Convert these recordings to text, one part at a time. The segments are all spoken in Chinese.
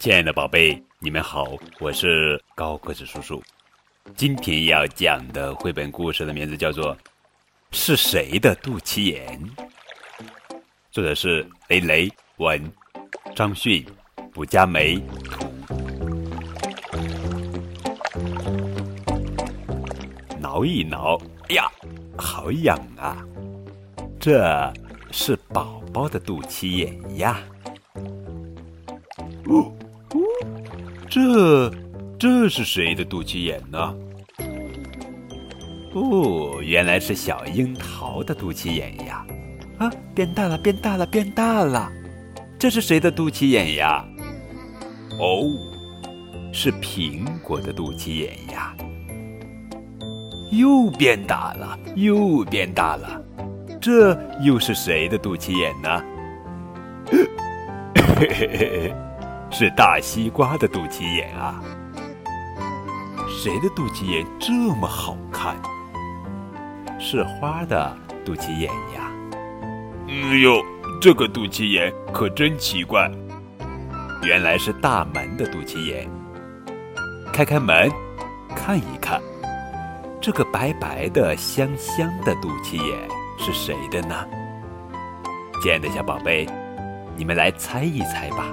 亲爱的宝贝，你们好，我是高个子叔叔。今天要讲的绘本故事的名字叫做《是谁的肚脐眼》，作者是雷雷文，张迅、卜佳梅。挠一挠，哎呀，好痒啊！这是宝宝的肚脐眼呀。哦，这这是谁的肚脐眼呢？哦，原来是小樱桃的肚脐眼呀！啊，变大了，变大了，变大了！这是谁的肚脐眼呀？哦，是苹果的肚脐眼呀！又变大了，又变大了！这又是谁的肚脐眼呢？嘿嘿嘿嘿，是大西瓜的肚脐眼啊！谁的肚脐眼这么好看？是花的肚脐眼呀！哎呦，这个肚脐眼可真奇怪！原来是大门的肚脐眼。开开门，看一看，这个白白的、香香的肚脐眼。是谁的呢？亲爱的小宝贝，你们来猜一猜吧。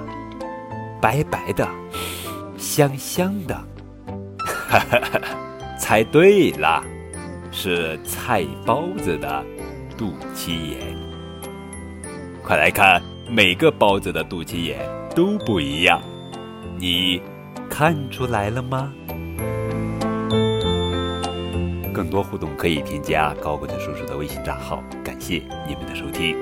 白白的，香香的，猜对了，是菜包子的肚脐眼。快来看，每个包子的肚脐眼都不一样，你看出来了吗？更多互动可以添加高个子叔叔的微信账号，感谢你们的收听。